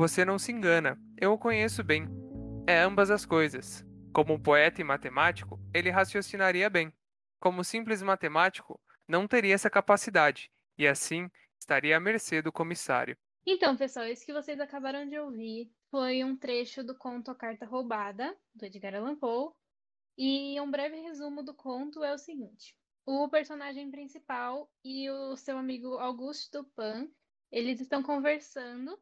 Você não se engana, eu o conheço bem. É ambas as coisas. Como poeta e matemático, ele raciocinaria bem. Como simples matemático, não teria essa capacidade, e assim estaria à mercê do comissário. Então, pessoal, isso que vocês acabaram de ouvir foi um trecho do conto A Carta Roubada, do Edgar Allan Poe, e um breve resumo do conto é o seguinte: o personagem principal e o seu amigo Auguste Dupin, eles estão conversando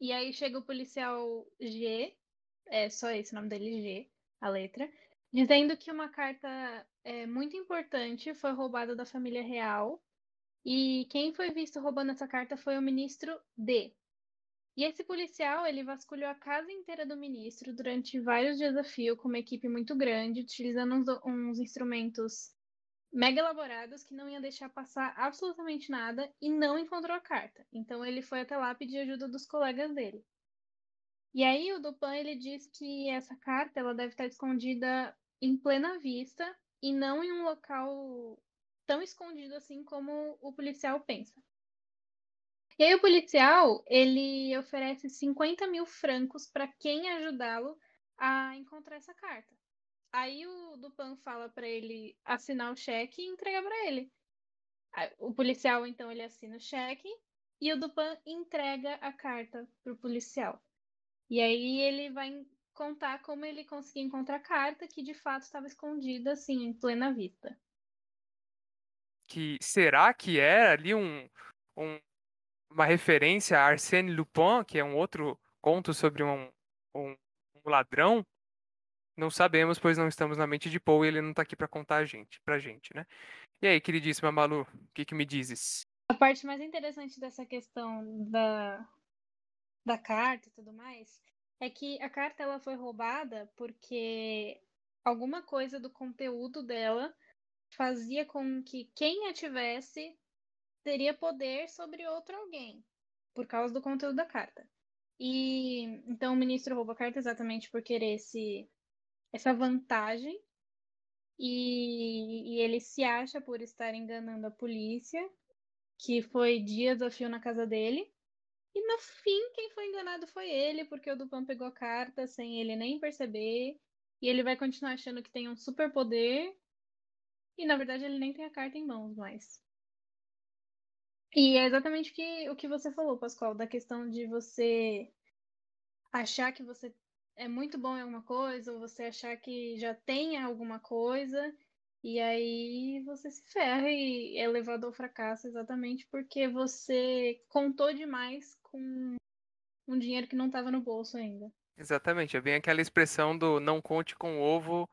e aí chega o policial G, é só esse o nome dele, G, a letra, dizendo que uma carta é, muito importante foi roubada da família real e quem foi visto roubando essa carta foi o ministro D. E esse policial, ele vasculhou a casa inteira do ministro durante vários fio, com uma equipe muito grande, utilizando uns, uns instrumentos mega elaborados que não iam deixar passar absolutamente nada e não encontrou a carta. Então ele foi até lá pedir ajuda dos colegas dele. E aí o Dupin ele diz que essa carta ela deve estar escondida em plena vista e não em um local tão escondido assim como o policial pensa. E aí o policial ele oferece 50 mil francos para quem ajudá-lo a encontrar essa carta. Aí o Dupan fala para ele assinar o cheque e entregar para ele. O policial, então, ele assina o cheque e o Dupan entrega a carta pro policial. E aí ele vai contar como ele conseguiu encontrar a carta que de fato estava escondida, assim, em plena vista. Que será que era ali um, um uma referência a Arsène Lupin, que é um outro conto sobre um, um, um ladrão? Não sabemos, pois não estamos na mente de Poe e ele não tá aqui para contar a gente, pra gente, né? E aí, queridíssima Malu, o que, que me dizes? A parte mais interessante dessa questão da, da carta e tudo mais é que a carta ela foi roubada porque alguma coisa do conteúdo dela fazia com que quem a tivesse teria poder sobre outro alguém por causa do conteúdo da carta. E então o ministro rouba a carta exatamente por querer se essa vantagem e, e, ele se acha por estar enganando a polícia, que foi dias a fio na casa dele. E no fim, quem foi enganado foi ele, porque o Dupin pegou a carta sem ele nem perceber. E ele vai continuar achando que tem um super poder. E na verdade ele nem tem a carta em mãos mais. E é exatamente o que, o que você falou, Pascoal, da questão de você achar que você é muito bom em alguma coisa, ou você achar que já tem alguma coisa, e aí você se ferra e é levado ao fracasso exatamente porque você contou demais com um dinheiro que não estava no bolso ainda. Exatamente, é bem aquela expressão do não conte com o ovo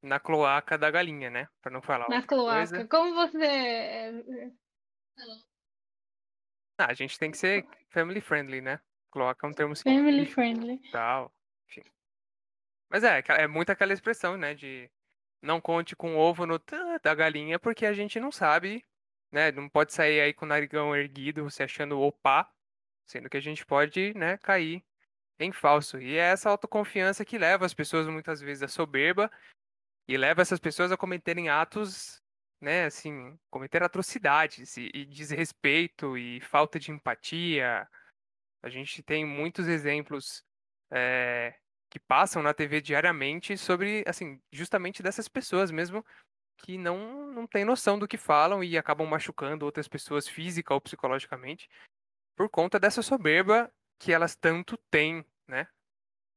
na cloaca da galinha, né? Para não falar Na cloaca. Coisa. Como você é, é, ah, a gente tem que ser family friendly, né? Cloaca é um termo Family friendly. Tal. Mas é, é muito aquela expressão, né, de não conte com o ovo no da galinha, porque a gente não sabe, né, não pode sair aí com o narigão erguido, você achando opa, sendo que a gente pode, né, cair em falso. E é essa autoconfiança que leva as pessoas muitas vezes à soberba e leva essas pessoas a cometerem atos, né, assim, cometer atrocidades e, e desrespeito e falta de empatia. A gente tem muitos exemplos é, que passam na TV diariamente sobre, assim, justamente dessas pessoas mesmo que não, não têm noção do que falam e acabam machucando outras pessoas física ou psicologicamente por conta dessa soberba que elas tanto têm, né?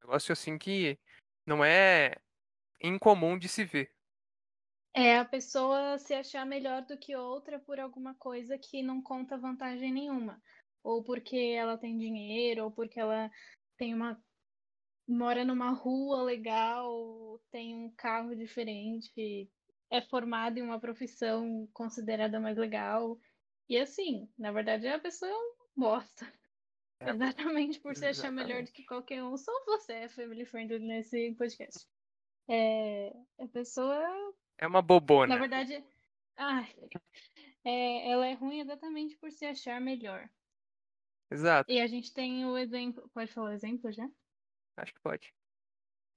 Negócio assim que não é incomum de se ver. É a pessoa se achar melhor do que outra por alguma coisa que não conta vantagem nenhuma. Ou porque ela tem dinheiro, ou porque ela tem uma mora numa rua legal, tem um carro diferente, é formado em uma profissão considerada mais legal. E assim, na verdade, a pessoa é um bosta. É. Exatamente por se achar melhor do que qualquer um. Só você é family friendly nesse podcast. É, a pessoa. É uma bobona. Na verdade, ai, é, ela é ruim exatamente por se achar melhor. Exato. E a gente tem o exemplo. Pode falar o exemplo já? Acho que pode.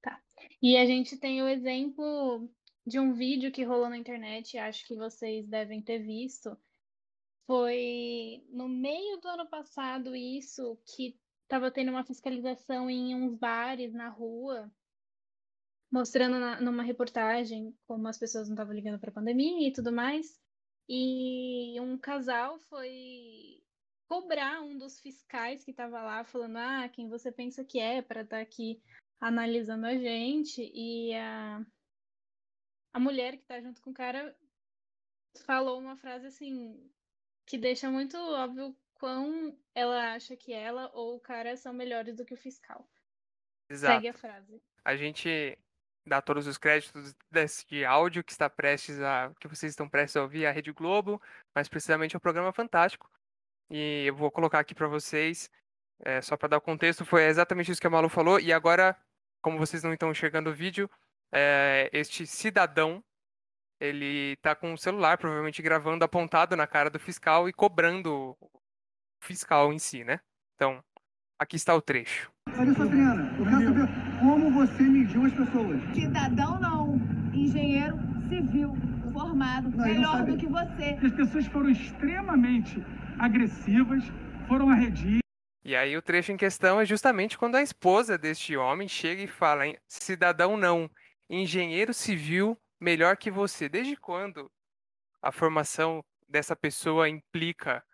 Tá. E a gente tem o exemplo de um vídeo que rolou na internet, acho que vocês devem ter visto. Foi no meio do ano passado isso que tava tendo uma fiscalização em uns bares na rua, mostrando na, numa reportagem como as pessoas não estavam ligando para a pandemia e tudo mais. E um casal foi cobrar um dos fiscais que estava lá, falando: Ah, quem você pensa que é para estar tá aqui analisando a gente? E a, a mulher que está junto com o cara falou uma frase assim que deixa muito óbvio quão ela acha que ela ou o cara são melhores do que o fiscal. Exato. Segue a frase. A gente dá todos os créditos desse áudio que está prestes a. que vocês estão prestes a ouvir a Rede Globo, mas precisamente é um programa fantástico. E eu vou colocar aqui para vocês, é, só para dar o contexto, foi exatamente isso que a Malu falou. E agora, como vocês não estão enxergando o vídeo, é, este cidadão, ele tá com o celular, provavelmente gravando, apontado na cara do fiscal e cobrando o fiscal em si, né? Então, aqui está o trecho. Olha só, Adriana, eu quero saber como você mediu as pessoas. Cidadão não, engenheiro civil, formado, Não, melhor do que você. As pessoas foram extremamente agressivas, foram arredias. E aí o trecho em questão é justamente quando a esposa deste homem chega e fala, "Hein, cidadão não, engenheiro civil melhor que você. Desde quando a formação dessa pessoa implica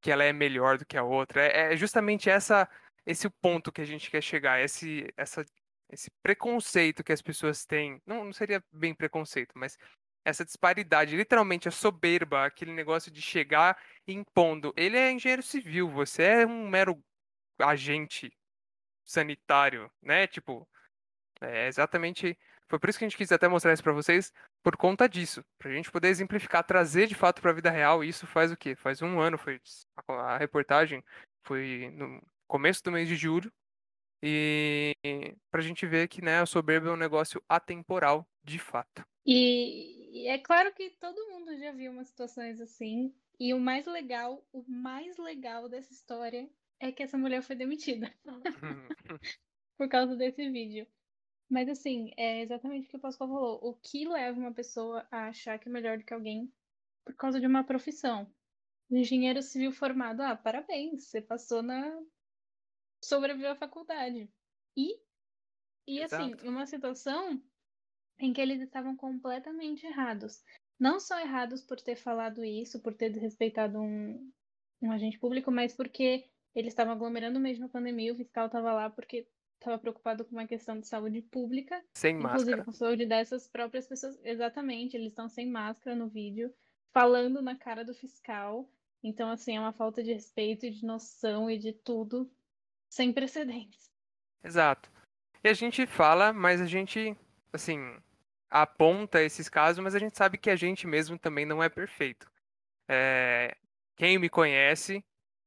que ela é melhor do que a outra? É, é justamente essa esse ponto que a gente quer chegar, esse essa esse preconceito que as pessoas têm. Não, não seria bem preconceito, mas essa disparidade, literalmente a soberba, aquele negócio de chegar impondo. Ele é engenheiro civil, você é um mero agente sanitário, né? Tipo, é exatamente. Foi por isso que a gente quis até mostrar isso pra vocês, por conta disso. Pra gente poder exemplificar, trazer de fato pra vida real. Isso faz o quê? Faz um ano, foi a a reportagem foi no começo do mês de julho. E pra gente ver que, né, a soberba é um negócio atemporal, de fato. E, e é claro que todo mundo já viu umas situações assim. E o mais legal, o mais legal dessa história é que essa mulher foi demitida por causa desse vídeo. Mas assim, é exatamente o que o Pascoal falou. O que leva uma pessoa a achar que é melhor do que alguém por causa de uma profissão? Engenheiro civil formado, ah, parabéns, você passou na. sobreviveu à faculdade. E, e assim, Exato. uma situação em que eles estavam completamente errados. Não só errados por ter falado isso, por ter desrespeitado um, um agente público, mas porque eles estavam aglomerando mesmo a pandemia, o fiscal estava lá porque estava preocupado com uma questão de saúde pública, Sem inclusive máscara. com a saúde dessas próprias pessoas. Exatamente, eles estão sem máscara no vídeo, falando na cara do fiscal. Então, assim, é uma falta de respeito e de noção e de tudo sem precedentes. Exato. E a gente fala, mas a gente, assim, aponta esses casos, mas a gente sabe que a gente mesmo também não é perfeito. É, Quem me conhece,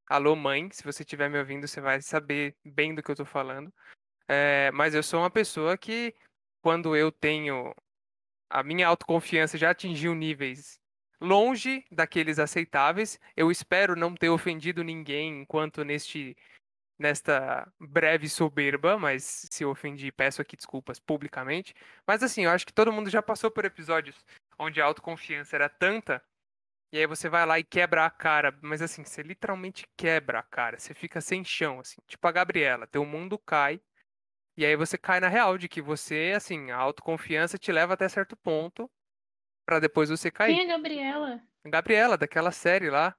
alô mãe, se você estiver me ouvindo, você vai saber bem do que eu tô falando. É, Mas eu sou uma pessoa que, quando eu tenho. A minha autoconfiança já atingiu níveis longe daqueles aceitáveis. Eu espero não ter ofendido ninguém enquanto neste nesta breve soberba, mas se eu ofendi, peço aqui desculpas publicamente. Mas assim, eu acho que todo mundo já passou por episódios onde a autoconfiança era tanta, e aí você vai lá e quebra a cara, mas assim, você literalmente quebra a cara, você fica sem chão, assim, tipo a Gabriela, teu mundo cai, e aí você cai na real de que você, assim, a autoconfiança te leva até certo ponto, pra depois você cair. Quem é a Gabriela? Gabriela, daquela série lá.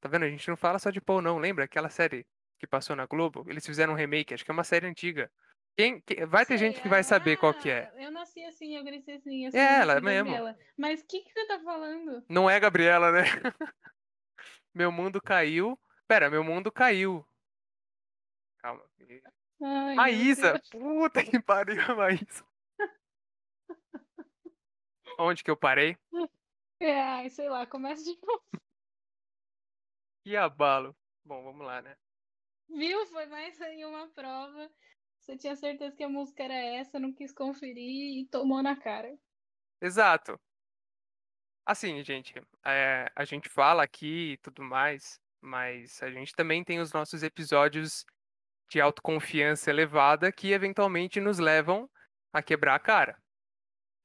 Tá vendo? A gente não fala só de Paul, não. Lembra aquela série que passou na Globo? Eles fizeram um remake, acho que é uma série antiga. Quem, que- vai ter Sei, gente que vai saber qual que é. ah, Eu nasci assim, eu cresci assim, eu É ela Gabriela. mesmo. Mas o que, que você tá falando? Não é Gabriela, né? Meu mundo caiu. Pera, meu mundo caiu. Calma. Ai, Maísa! Puta que pariu, a Maísa. Onde que eu parei? É, sei lá, começa de novo. E abalo. Bom, vamos lá, né? Viu? Foi mais aí uma prova. Você tinha certeza que a música era essa, não quis conferir e tomou na cara. Exato. Assim, gente, é, a gente fala aqui e tudo mais, mas a gente também tem os nossos episódios de autoconfiança elevada que eventualmente nos levam a quebrar a cara.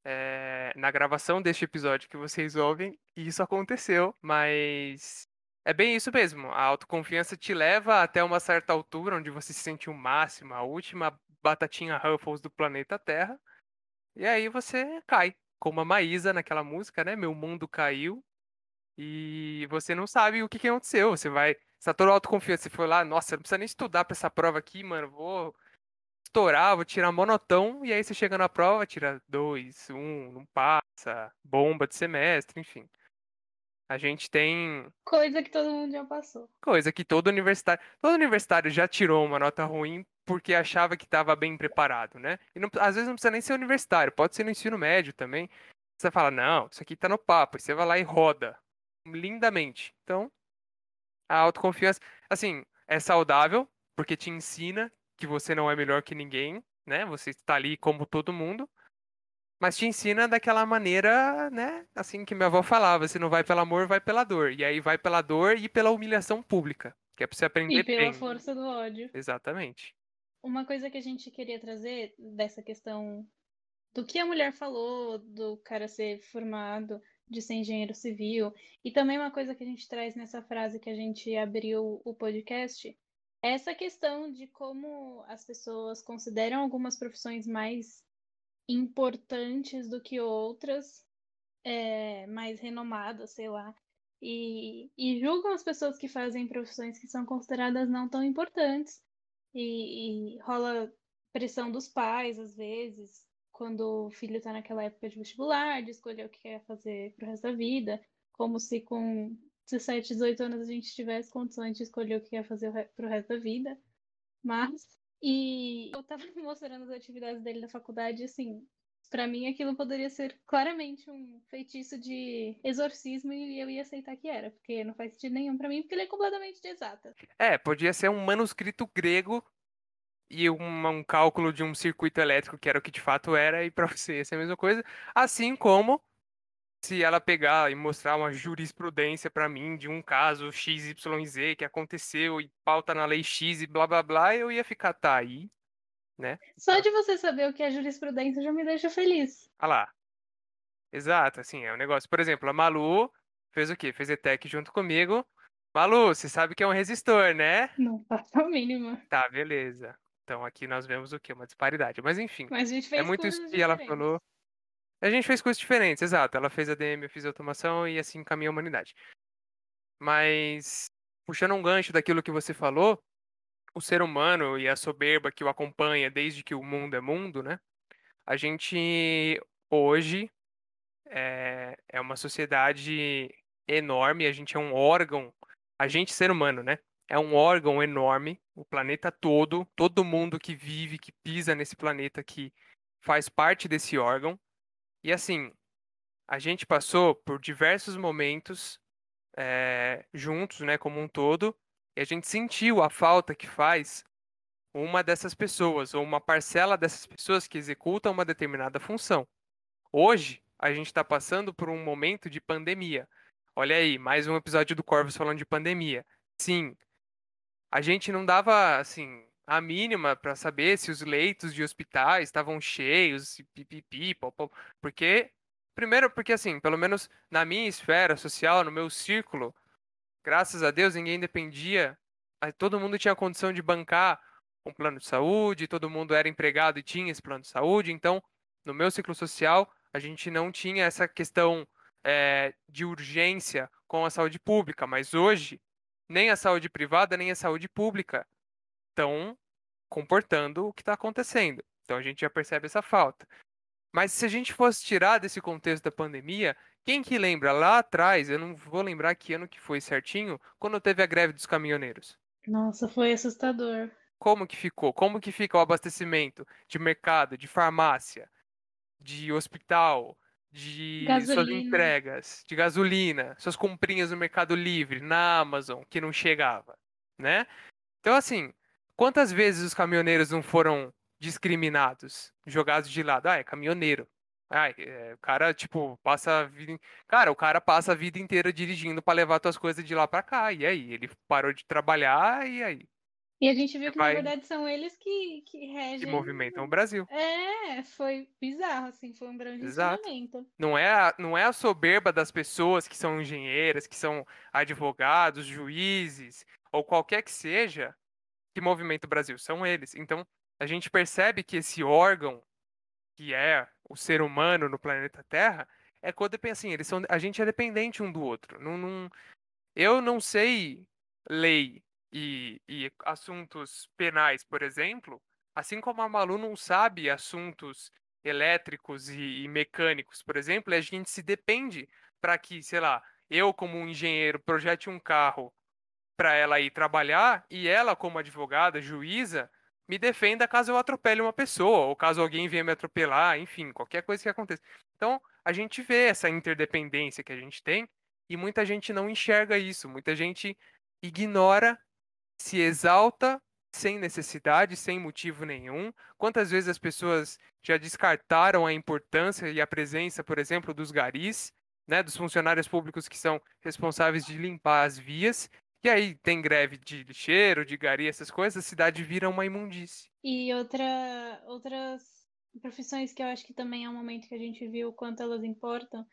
É, na gravação deste episódio que vocês ouvem, isso aconteceu, mas É bem isso mesmo. A autoconfiança te leva até uma certa altura onde você se sente o máximo, a última batatinha Ruffles do planeta Terra. E aí você cai, como a Maísa naquela música, né? Meu mundo caiu. E você não sabe o que, que aconteceu. Você vai. Você tá todo autoconfiante. Você foi lá, nossa, não precisa nem estudar pra essa prova aqui, mano. Vou estourar, vou tirar monotão. E aí você chega na prova, tira dois, um, não passa, bomba de semestre, enfim. A gente tem Coisa que todo mundo já passou. coisa que todo universitário, todo universitário já tirou uma nota ruim porque achava que estava bem preparado, né? E não- às vezes não precisa nem ser universitário, pode ser no ensino médio também. Você fala, não, isso aqui tá no papo, e você vai lá e roda lindamente. Então, a autoconfiança, assim, é saudável porque te ensina que você não é melhor que ninguém, né? Você está ali como todo mundo. Mas te ensina daquela maneira, né? Assim que minha avó falava, se não vai pelo amor, vai pela dor. E aí vai pela dor e pela humilhação pública, que é pra você aprender E pela bem. força do ódio. Exatamente. Uma coisa que a gente queria trazer dessa questão do que a mulher falou, do cara ser formado, de ser engenheiro civil, e também uma coisa que a gente traz nessa frase que a gente abriu o podcast, essa questão de como as pessoas consideram algumas profissões mais importantes do que outras, é, mais renomadas, sei lá, e, e julgam as pessoas que fazem profissões que são consideradas não tão importantes. E, e rola pressão dos pais, às vezes, quando o filho está naquela época de vestibular, de escolher o que quer fazer pro resto da vida, como se com 17, 18 anos a gente tivesse condições de escolher o que quer fazer pro resto da vida. Mas, e eu tava mostrando as atividades dele na faculdade, assim, pra mim aquilo poderia ser claramente um feitiço de exorcismo e eu ia aceitar que era, porque não faz sentido nenhum pra mim, porque ele é completamente de exata. É, podia ser um manuscrito grego e um, um cálculo de um circuito elétrico, que era o que de fato era, e pra você ia ser a mesma coisa. Assim como se ela pegar e mostrar uma jurisprudência pra mim de um caso XYZ que aconteceu e pauta na lei X e blá blá blá, eu ia ficar, tá aí, Só de você saber o que é jurisprudência já me deixa feliz. ah lá. Exato, assim, é um negócio. Por exemplo, a Malu fez o quê? Fez ETEC junto comigo. Malu, você sabe que é um resistor, né? Não faço a mínima. Tá, beleza. Então aqui nós vemos o quê? Uma disparidade. Mas enfim, Mas a gente fez é muito isso que ela falou. A gente fez coisas diferentes, exato. Ela fez ADM, eu fiz automação e assim caminha a humanidade. Mas, puxando um gancho daquilo que você falou, o ser humano e a soberba que o acompanha desde que o mundo é mundo, né? A gente hoje é, é uma sociedade enorme, a gente é um órgão, a gente, ser humano, né? É um órgão enorme, o planeta todo, todo mundo que vive, que pisa nesse planeta que faz parte desse órgão. E assim, a gente passou por diversos momentos eh, juntos, né, como um todo, e a gente sentiu a falta que faz uma dessas pessoas, ou uma parcela dessas pessoas que executam uma determinada função. Hoje, a gente está passando por um momento de pandemia. Olha aí, mais um episódio do Corvus falando de pandemia. Sim, a gente não dava, assim, a mínima para saber se os leitos de hospitais estavam cheios, pipipi, porque, primeiro, porque assim, pelo menos na minha esfera social, no meu círculo, graças a Deus, ninguém dependia, todo mundo tinha condição de bancar um plano de saúde, todo mundo era empregado e tinha esse plano de saúde, então, no meu ciclo social, a gente não tinha essa questão eh, de urgência com a saúde pública, mas hoje, nem a saúde privada, nem a saúde pública estão comportando o que está acontecendo. Então a gente já percebe essa falta. Mas se a gente fosse tirar desse contexto da pandemia, quem que lembra lá atrás, eu não vou lembrar que ano que foi certinho, quando teve a greve dos caminhoneiros? Nossa, foi assustador. Como que ficou? Como que fica o abastecimento de mercado, de farmácia, de hospital, de suas Gasolina. entregas, de gasolina, suas comprinhas no Mercado Livre, na Amazon, que não chegava, né? Então, assim, quantas vezes os caminhoneiros não foram discriminados, jogados de lado? Ah, é caminhoneiro. Ai, é, o cara, tipo, passa a vida. Cara, o cara passa a vida inteira dirigindo pra levar tuas coisas de lá pra cá. E aí? Ele parou de trabalhar, e aí? E a gente viu que, na vai- verdade, são eles que, que que regem. movimentam o Brasil. É, foi bizarro, assim, foi um grande Exato. ensinamento. Não é, a, não é a soberba das pessoas que são engenheiras, que são advogados, juízes, ou qualquer que seja, que movimenta o Brasil. São eles. Então, a gente percebe que esse órgão, que é o ser humano no planeta Terra, é codependente. Assim, eles são, a gente é dependente um do outro. Não, não- eu não sei lei e, e assuntos penais, por exemplo, assim como a Malu não sabe assuntos elétricos e, e mecânicos, por exemplo, a gente se depende para que, sei lá, eu como um engenheiro projete um carro para ela ir trabalhar e ela como advogada, juíza, me defenda caso eu atropele uma pessoa ou caso alguém venha me atropelar, enfim, qualquer coisa que aconteça. Então, a gente vê essa interdependência que a gente tem e muita gente não enxerga isso, muita gente ignora, se exalta sem necessidade, sem motivo nenhum. Quantas vezes as pessoas já descartaram a importância e a presença, por exemplo, dos garis, né, dos funcionários públicos que são responsáveis de limpar as vias, e aí tem greve de lixeiro, de gari, essas coisas, a cidade vira uma imundície. E outra, outras profissões que eu acho que também é um momento que a gente viu quanto elas importam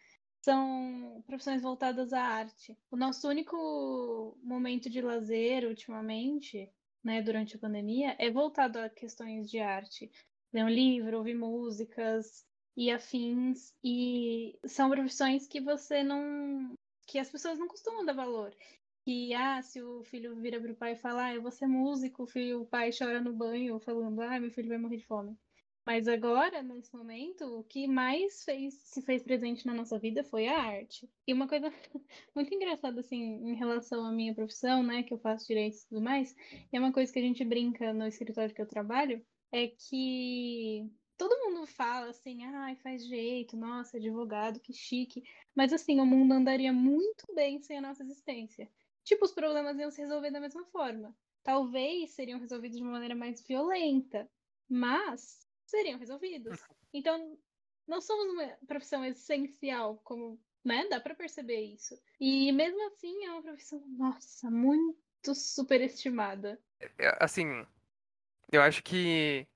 são profissões voltadas à arte. O nosso único momento de lazer ultimamente, né, durante a pandemia, é voltado a questões de arte. Ler um livro, ouvir músicas e afins. E são profissões que você não. que as pessoas não costumam dar valor. Que, ah, se o filho vira pro pai e fala, ah, eu vou ser músico, o, filho, o pai chora no banho falando, ah, meu filho vai morrer de fome. Mas agora, nesse momento, o que mais fez, se fez presente na nossa vida foi a arte. E uma coisa muito engraçada, assim, em relação à minha profissão, né, que eu faço direito e tudo mais, é uma coisa que a gente brinca no escritório que eu trabalho, é que todo mundo fala assim, ai, faz jeito, nossa, advogado, que chique. Mas assim, o mundo andaria muito bem sem a nossa existência. Tipo, os problemas iam se resolver da mesma forma. Talvez seriam resolvidos de uma maneira mais violenta, mas seriam resolvidos. Então, não somos uma profissão essencial, como, né? Dá para perceber isso. E mesmo assim, é uma profissão, nossa, muito superestimada. É, Assim, eu acho que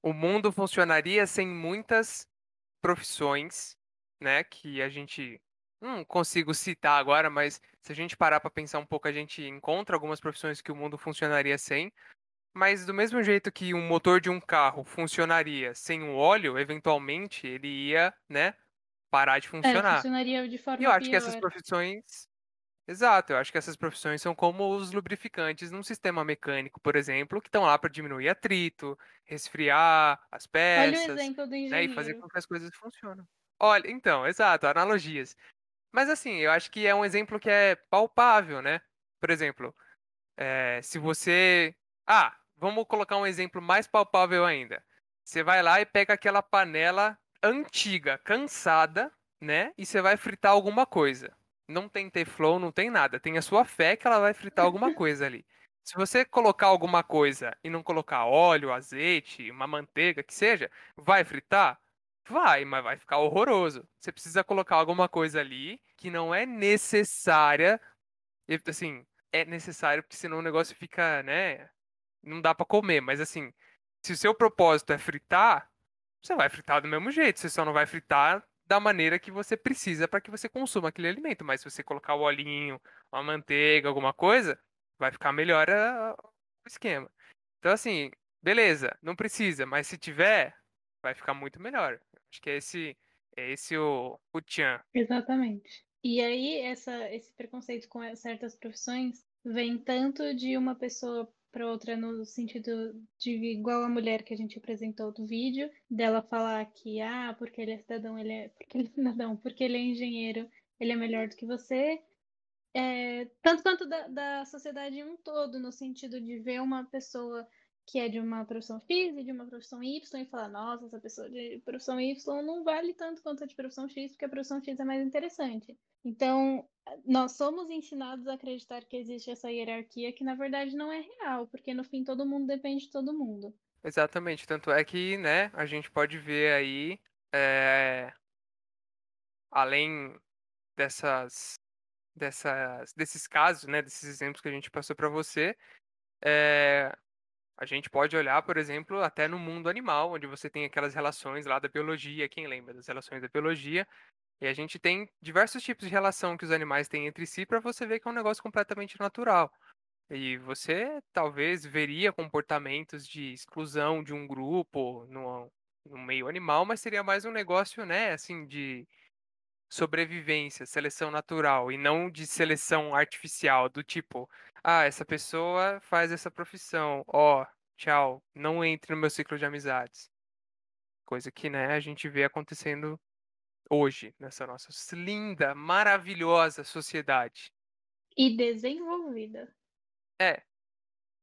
o mundo funcionaria sem muitas profissões, né, que a gente não consigo citar agora, mas se a gente parar para pensar um pouco, a gente encontra algumas profissões que o mundo funcionaria sem. Mas do mesmo jeito que um motor de um carro funcionaria sem o óleo, eventualmente ele ia, né, parar de É, funcionar. funcionaria de E forma eu acho que essas pior. profissões. Exato, eu acho que essas profissões são como os lubrificantes num sistema mecânico, por exemplo, que estão lá para diminuir atrito, resfriar as Olha o peças, exemplo do né, e fazer engenheiro. com que as coisas funcionem. Olha, então, exato, analogias. Mas assim, eu acho que é um exemplo que é palpável, né? Por exemplo, eh, se você. Ah, vamos colocar um exemplo mais palpável ainda. Você vai lá e pega aquela panela antiga, cansada, né? E você vai fritar alguma coisa. Não tem teflon, não tem nada. Tem a sua fé que ela vai fritar alguma coisa ali. Se você colocar alguma coisa e não colocar óleo, azeite, uma manteiga, que seja, vai fritar? Vai, mas vai ficar horroroso. Você precisa colocar alguma coisa ali que não é necessária. Assim, é necessário porque senão o negócio fica, né? Não dá pra comer, mas assim, se o seu propósito é fritar, você vai fritar do mesmo jeito. Você só não vai fritar da maneira que você precisa para que você consuma aquele alimento. Mas se você colocar o olhinho, uma manteiga, alguma coisa, vai ficar melhor a- o esquema. Então, assim, beleza, não precisa, mas se tiver, vai ficar muito melhor. Acho que é esse, é esse o, o tchan. Exatamente. E aí, essa, esse preconceito com certas profissões vem tanto de uma pessoa para outra no sentido de igual a mulher que a gente apresentou do vídeo, dela falar que, ah, porque ele é cidadão, ele é. Porque ele é cidadão, porque ele é engenheiro, ele é melhor do que você. É, tanto quanto da, da sociedade em um todo, no sentido de ver uma pessoa que é de uma profissão X e de uma profissão Y e falar, nossa, essa pessoa de profissão Y não vale tanto quanto a de profissão X, porque a profissão X é mais interessante. Então, nós somos ensinados a acreditar que existe essa hierarquia que na verdade não é real, porque no fim todo mundo depende de todo mundo. Exatamente. Tanto é que, né, a gente pode ver aí, é, além dessas, dessas, desses casos, né, desses exemplos que a gente passou para você, é, A gente pode olhar, por exemplo, até no mundo animal, onde você tem aquelas relações lá da biologia, quem lembra das relações da biologia? E a gente tem diversos tipos de relação que os animais têm entre si para você ver que é um negócio completamente natural. E você talvez veria comportamentos de exclusão de um grupo no, no meio animal, mas seria mais um negócio, né, assim, de sobrevivência, seleção natural, e não de seleção artificial, do tipo, ah, essa pessoa faz essa profissão, ó, tchau, não entre no meu ciclo de amizades. Coisa que, né, a gente vê acontecendo hoje, nessa nossa linda, maravilhosa sociedade. E desenvolvida. É.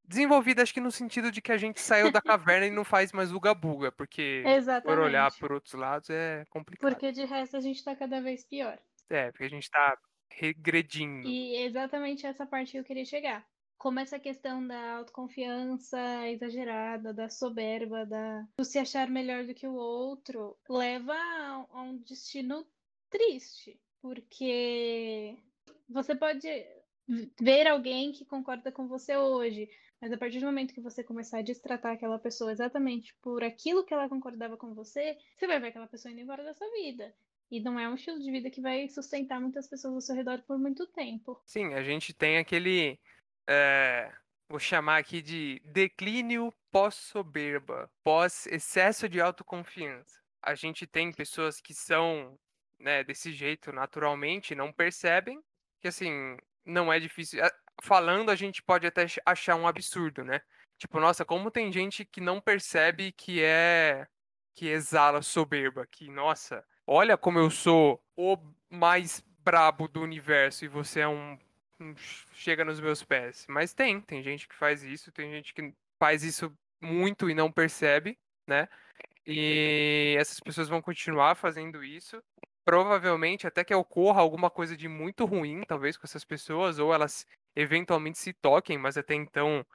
Desenvolvida, acho que no sentido de que a gente saiu da caverna e não faz mais uga-buga, porque por olhar Exatamente. por outros lados é complicado. Porque de resto a gente tá cada vez pior. É, porque a gente tá regredindo. E é exatamente essa parte que eu queria chegar. Como essa questão da autoconfiança exagerada, da soberba, da do se achar melhor do que o outro, leva a um destino triste. Porque você pode ver alguém que concorda com você hoje, mas a partir do momento que você começar a destratar aquela pessoa exatamente por aquilo que ela concordava com você, você vai ver aquela pessoa indo embora da sua vida. E não é um estilo de vida que vai sustentar muitas pessoas ao seu redor por muito tempo. Sim, a gente tem aquele. é, vou chamar aqui de declínio pós-soberba, pós-excesso de autoconfiança. A gente tem pessoas que são né, desse jeito naturalmente, não percebem que assim, não é difícil. a- Falando, a gente pode até ach- achar um absurdo, né? Tipo, nossa, como tem gente que não percebe que é. que exala soberba, que, nossa, olha como eu sou o mais brabo do universo e você é um, ch- chega nos meus pés. Mas tem, tem gente que faz isso, tem gente que faz isso muito e não percebe, né? E essas pessoas vão continuar fazendo isso. Provavelmente até que ocorra alguma coisa de muito ruim, talvez, com essas pessoas, ou elas eventualmente se toquem, mas até então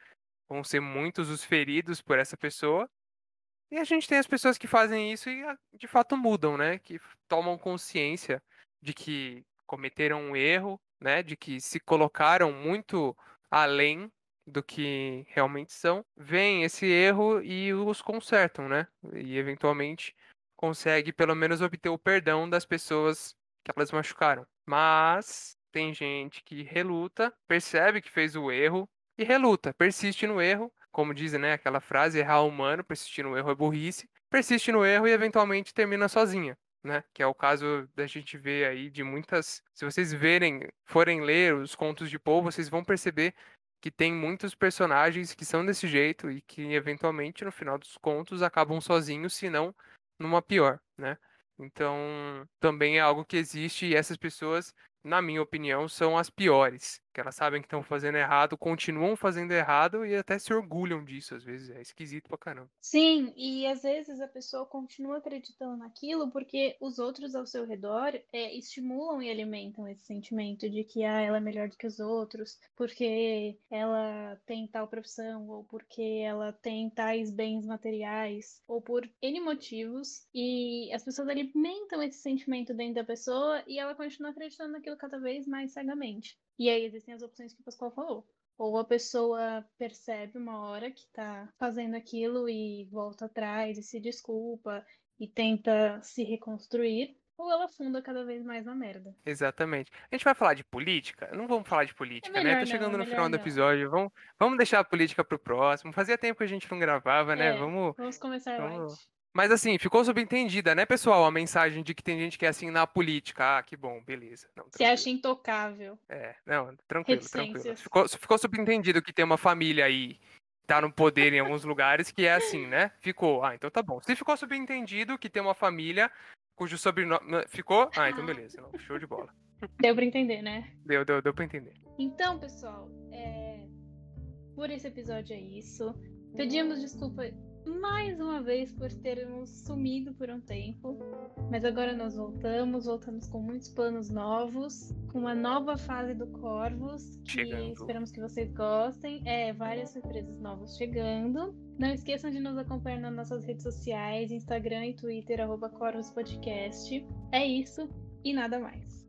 vão ser muitos os feridos por essa pessoa. E a gente tem as pessoas que fazem isso e ah, de fato mudam, né? Que tomam consciência de que cometeram um erro, né? De que se colocaram muito além do que realmente são, veem esse erro e os consertam, né? E eventualmente consegue pelo menos obter o perdão das pessoas que elas machucaram. Mas tem gente que reluta, percebe que fez o erro e reluta, persiste no erro como dizem, né, aquela frase, errar é humano, persistir no erro é burrice, persiste no erro e eventualmente termina sozinha, né? Que é o caso da gente ver aí de muitas. Se vocês verem, forem ler os contos de Poe, vocês vão perceber que tem muitos personagens que são desse jeito e que eventualmente no final dos contos acabam sozinhos, se não numa pior, né? Então, também é algo que existe e essas pessoas, na minha opinião, são as piores. Que elas sabem que estão fazendo errado, continuam fazendo errado e até se orgulham disso, às vezes. É esquisito pra caramba. Sim, e às vezes a pessoa continua acreditando naquilo porque os outros ao seu redor é, estimulam e alimentam esse sentimento de que ah, ela é melhor do que os outros, porque ela tem tal profissão, ou porque ela tem tais bens materiais, ou por N motivos, e as pessoas alimentam esse sentimento dentro da pessoa e ela continua acreditando naquilo cada vez mais cegamente. E aí existem as opções que o Pascoal falou. Ou a pessoa percebe uma hora que tá fazendo aquilo e volta atrás e se desculpa e tenta se reconstruir, ou ela afunda cada vez mais na merda. Exatamente. A gente vai falar de política? Não vamos falar de política, né? melhor Tá não, chegando é no melhor final do não. episódio. Vamos, vamos deixar a política pro próximo. Fazia tempo que a gente não gravava, né? É, Vamos. Vamos começar vamos- light. Mas assim, ficou subentendida, né, pessoal? A mensagem de que tem gente que é assim na política. Ah, que bom, beleza. Não, Se acha intocável. É, não, tranquilo, tranquilo. Ficou, ficou subentendido que tem uma família aí, tá no poder em alguns lugares, que é assim, né? Ficou. Ah, então tá bom. Se ficou subentendido que tem uma família cujo sobrenome. Ficou? Ah, então beleza. Show de bola. Deu pra entender, né? Deu, deu, deu pra entender. Então, pessoal, é... por esse episódio é isso. Pedimos desculpa mais uma vez por termos sumido por um tempo, mas agora nós voltamos, voltamos com muitos planos novos, com uma nova fase do Corvos, que Chegando. esperamos que vocês gostem. É, várias surpresas novas chegando. Não esqueçam de nos acompanhar nas nossas redes sociais, Instagram e Twitter, arroba Corvos Podcast. É isso e nada mais.